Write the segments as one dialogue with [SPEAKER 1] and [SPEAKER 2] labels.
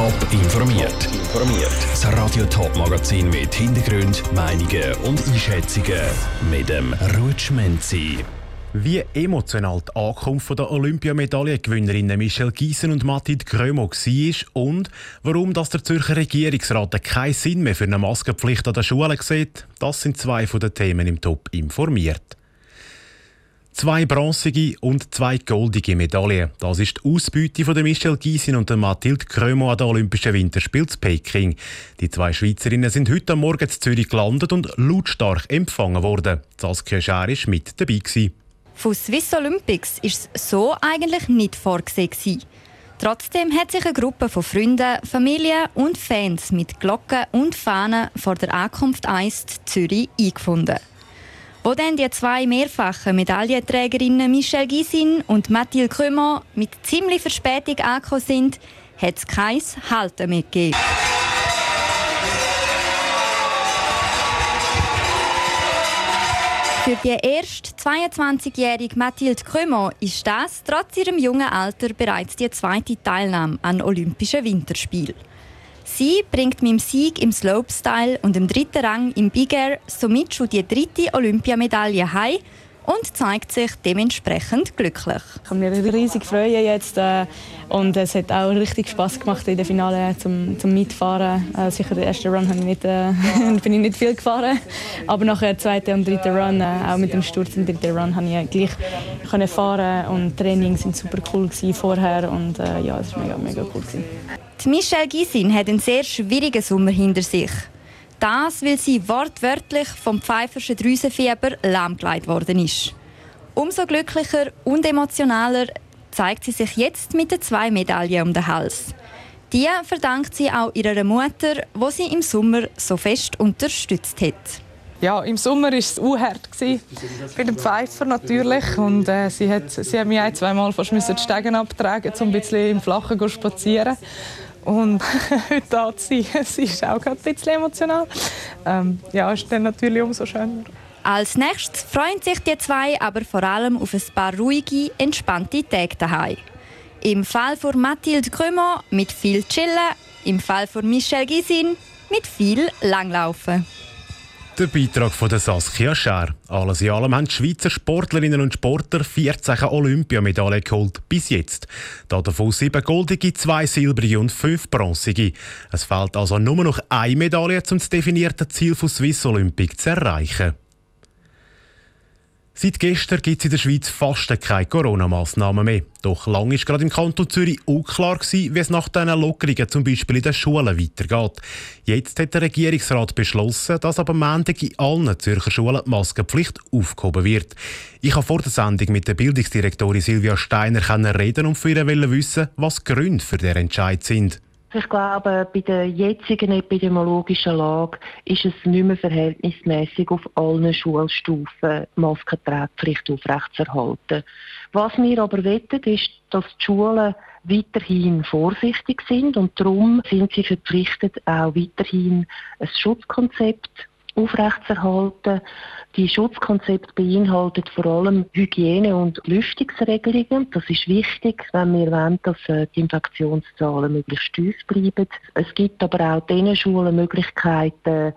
[SPEAKER 1] Top informiert. Informiert. Das Radio Top Magazin mit Hintergrund, Meinungen und Einschätzungen mit dem Rutschmenzi.
[SPEAKER 2] Wie emotional die Ankunft der Olympiamedaillengewinnerinnen Michelle Giesen und Mathilde Grömo war und warum das der Zürcher Regierungsrat keinen Sinn mehr für eine Maskenpflicht an den Schulen sieht, das sind zwei von den Themen im Top informiert. Zwei bronzige und zwei goldige Medaillen. Das ist die Ausbeute von Michelle Gysin und Mathilde Krömo an den Olympischen Winterspielen in Peking. Die zwei Schweizerinnen sind heute Morgen in Zürich gelandet und lautstark empfangen worden. Saskia Schär war mit dabei. Gewesen.
[SPEAKER 3] Von Swiss Olympics ist es so eigentlich nicht vorgesehen. Trotzdem hat sich eine Gruppe von Freunden, Familien und Fans mit Glocken und Fahnen vor der Ankunft 1 Zürich eingefunden. Wo dann die zwei mehrfachen Medaillenträgerinnen Michelle Gysin und Mathilde Krümmer mit ziemlich Verspätung angekommen sind, hat es kein Halten mehr gegeben. Für die erst 22-jährige Mathilde Krümmer ist das trotz ihrem jungen Alter bereits die zweite Teilnahme an Olympischen Winterspielen. Sie bringt mit dem Sieg im Slopestyle und im dritten Rang im Big Air somit schon die dritte Olympiamedaille heim und zeigt sich dementsprechend glücklich.
[SPEAKER 4] Ich kann mich riesig freuen jetzt äh, und es hat auch richtig Spaß gemacht in der Finale zum, zum Mitfahren. Äh, sicher der erste Run ich nicht, äh, bin ich nicht viel gefahren, aber nachher zweite und dritte Run, äh, auch mit dem Sturz im dritten Run, habe ich gleich können fahren und Training sind super cool vorher und äh, ja, es war mega mega cool gewesen.
[SPEAKER 3] Michelle Gysin hat einen sehr schwierigen Sommer hinter sich. Das, weil sie wortwörtlich vom pfeiferschen Drüsenfieber lahmgelegt worden ist. Umso glücklicher und emotionaler zeigt sie sich jetzt mit den zwei Medaillen um den Hals. Die verdankt sie auch ihrer Mutter, wo sie im Sommer so fest unterstützt hat.
[SPEAKER 5] Ja, im Sommer war es unhart bei dem Pfeifer natürlich und äh, sie hat sie hat mich ein, zwei Mal fast die Stegen abtragen, um ein bisschen im Flachen zu spazieren. Und heute hat sie, sie ist auch ein bisschen emotional. Ähm, ja, ist dann natürlich umso schöner.
[SPEAKER 3] Als nächstes freuen sich die zwei aber vor allem auf ein paar ruhige, entspannte Tage daheim. Im Fall von Mathilde Krümmer mit viel Chillen, im Fall von Michelle Gisin mit viel Langlaufen.
[SPEAKER 2] Der Beitrag von Saskia Schär. Alles in allem haben die Schweizer Sportlerinnen und Sportler 14 Olympiamedaillen geholt. Bis jetzt. Davon sieben goldige, zwei silbrige und fünf bronzige. Es fehlt also nur noch eine Medaille, um das definierte Ziel von Swiss Olympic zu erreichen. Seit gestern gibt es in der Schweiz fast keine Corona-Massnahmen mehr. Doch lange war gerade im Kanton Zürich unklar, wie es nach diesen Lockerungen zum Beispiel in den Schulen weitergeht. Jetzt hat der Regierungsrat beschlossen, dass ab Montag in allen Zürcher Schulen die Maskenpflicht aufgehoben wird. Ich habe vor der Sendung mit der Bildungsdirektorin Silvia Steiner reden und für ihr wissen, was die Gründe für diesen Entscheid sind.
[SPEAKER 6] Ich glaube, bei der jetzigen epidemiologischen Lage ist es nicht mehr verhältnismäßig, auf allen Schulstufen die Maskentragpflicht aufrechtzuerhalten. Was wir aber wettet, ist, dass die Schulen weiterhin vorsichtig sind und darum sind sie verpflichtet, auch weiterhin ein Schutzkonzept aufrechtzuerhalten. Die Schutzkonzept beinhaltet vor allem Hygiene- und Lüftungsregelungen. Das ist wichtig, wenn wir wollen, dass äh, die Infektionszahlen möglichst tief bleiben. Es gibt aber auch diesen Schulen Möglichkeiten,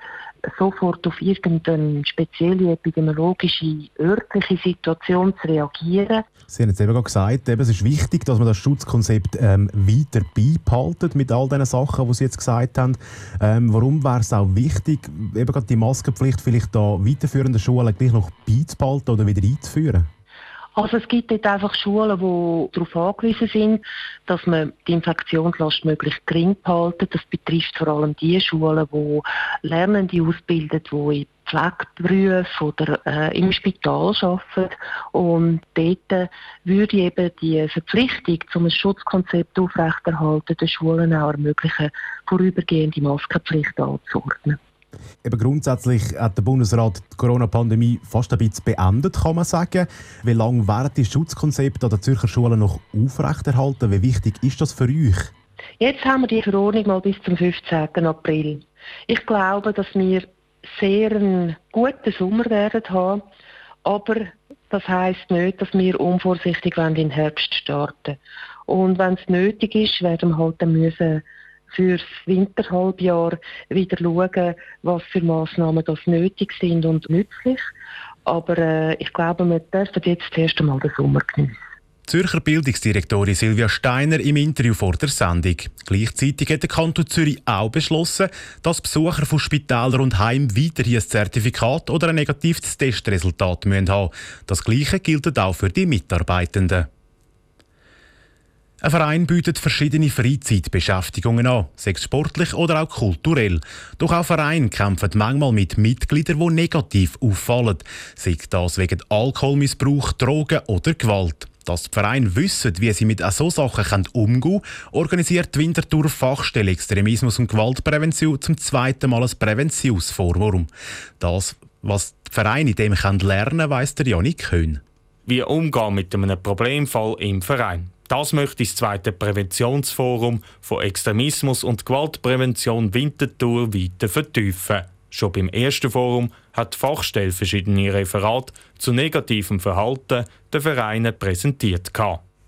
[SPEAKER 6] sofort auf irgendeine spezielle epidemiologische, örtliche Situation zu reagieren.
[SPEAKER 2] Sie haben jetzt eben gesagt, eben, es ist wichtig, dass man das Schutzkonzept ähm, weiter beibehaltet mit all diesen Sachen, die Sie jetzt gesagt haben. Ähm, warum wäre es auch wichtig, eben gerade die Maskenpflicht vielleicht da weiterführenden Schulen gleich noch beizubehalten oder wieder einzuführen?
[SPEAKER 6] Also es gibt dort einfach Schulen, die darauf angewiesen sind, dass man die Infektionslast möglichst gering behalten. Das betrifft vor allem die Schulen, die Lernende ausbilden, die in Pflegeberufen oder äh, im Spital arbeiten. Und dort würde eben die Verpflichtung, um ein Schutzkonzept aufrechterhalten, den Schulen auch ermöglichen, vorübergehende Maskenpflicht anzuordnen.
[SPEAKER 2] Eben grundsätzlich hat der Bundesrat die Corona-Pandemie fast ein bisschen beendet, kann man sagen. Wie lange werden die Schutzkonzepte an der Zürcher Schulen noch aufrechterhalten? Wie wichtig ist das für euch?
[SPEAKER 6] Jetzt haben wir die Verordnung mal bis zum 15. April. Ich glaube, dass wir sehr einen guten Sommer werden haben, aber das heißt nicht, dass wir unvorsichtig in den Herbst starten. Und wenn es nötig ist, werden wir halt dann müssen für das Winterhalbjahr wieder schauen, was für Massnahmen das nötig sind und nützlich. Aber äh, ich glaube, wir dürfen jetzt das erste Mal den Sommer genießen.
[SPEAKER 2] Zürcher Bildungsdirektorin Silvia Steiner im Interview vor der Sendung. Gleichzeitig hat der Kanton Zürich auch beschlossen, dass Besucher von Spitälern und Heimen weiterhin ein Zertifikat oder ein negatives Testresultat haben müssen Das Gleiche gilt auch für die Mitarbeitenden. Ein Verein bietet verschiedene Freizeitbeschäftigungen an, sei sportlich oder auch kulturell. Doch auch Vereine kämpfen manchmal mit Mitgliedern, die negativ auffallen, sei das wegen Alkoholmissbrauch, Drogen oder Gewalt. Dass die Vereine wissen, wie sie mit so Sachen umgehen können, organisiert die Winterthur Fachstelle Extremismus und Gewaltprävention zum zweiten Mal ein Präventionsforum. Das, was die Vereine in dem lernen können, weiss der Janik Köhn.
[SPEAKER 7] Wie umgehen mit einem Problemfall im Verein. Das möchte das zweite Präventionsforum von Extremismus und Gewaltprävention Winterthur weiter vertiefen. Schon beim ersten Forum hat die Fachstelle verschiedene Referate zu negativem Verhalten der Vereine präsentiert.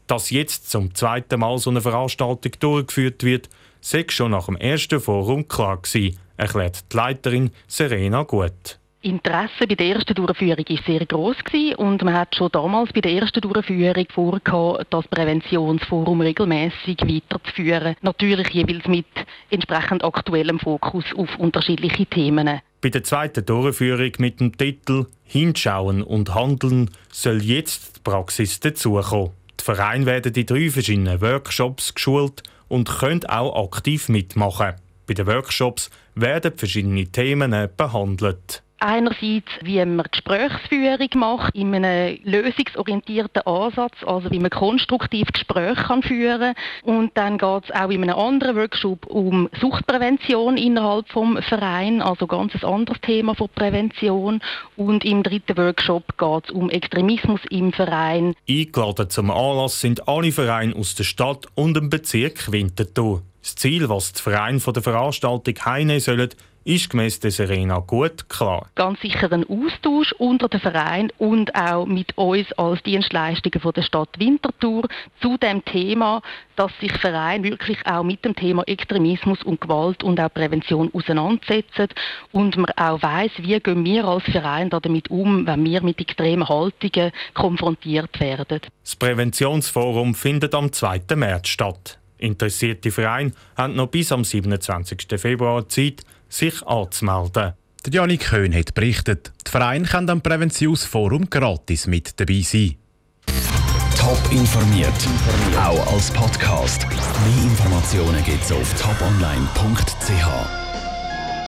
[SPEAKER 7] Dass jetzt zum zweiten Mal so eine Veranstaltung durchgeführt wird, sei schon nach dem ersten Forum klar gewesen, erklärt die Leiterin Serena Gut.
[SPEAKER 8] Interesse bei der ersten Durchführung war sehr groß und man hat schon damals bei der ersten Durchführung vorgehabt, das Präventionsforum regelmäßig weiterzuführen. Natürlich jeweils mit entsprechend aktuellem Fokus auf unterschiedliche Themen.
[SPEAKER 7] Bei der zweiten Durchführung mit dem Titel Hinschauen und Handeln soll jetzt die Praxis dazukommen. Die Vereine werden in drei verschiedenen Workshops geschult und können auch aktiv mitmachen. Bei den Workshops werden verschiedene Themen behandelt.
[SPEAKER 8] Einerseits, wie man Gesprächsführung macht, in einem lösungsorientierten Ansatz, also wie man konstruktiv Gespräche kann führen kann. Und dann geht es auch in einem anderen Workshop um Suchtprävention innerhalb des Vereins, also ganz ein anderes Thema von Prävention. Und im dritten Workshop geht es um Extremismus im Verein.
[SPEAKER 7] Eingeladen zum Anlass sind alle Vereine aus der Stadt und dem Bezirk Winterthur. Das Ziel, was die Vereine von der Veranstaltung heimnehmen sollen, ist gemäss der Serena gut klar.
[SPEAKER 8] Ganz sicher ein Austausch unter den Vereinen und auch mit uns als Dienstleistungen von der Stadt Winterthur zu dem Thema, dass sich Vereine wirklich auch mit dem Thema Extremismus und Gewalt und auch Prävention auseinandersetzen und man auch weiß, wie gehen wir als Verein damit um, wenn wir mit extremen Haltungen konfrontiert werden.
[SPEAKER 7] Das Präventionsforum findet am 2. März statt. Interessierte Vereine haben noch bis am 27. Februar Zeit, sich anzumelden.
[SPEAKER 2] Der Janik Köhn hat berichtet, die Vereine können am Präventionsforum gratis mit dabei sein.
[SPEAKER 1] Top informiert, auch als Podcast. Mehr Informationen gibt es auf toponline.ch.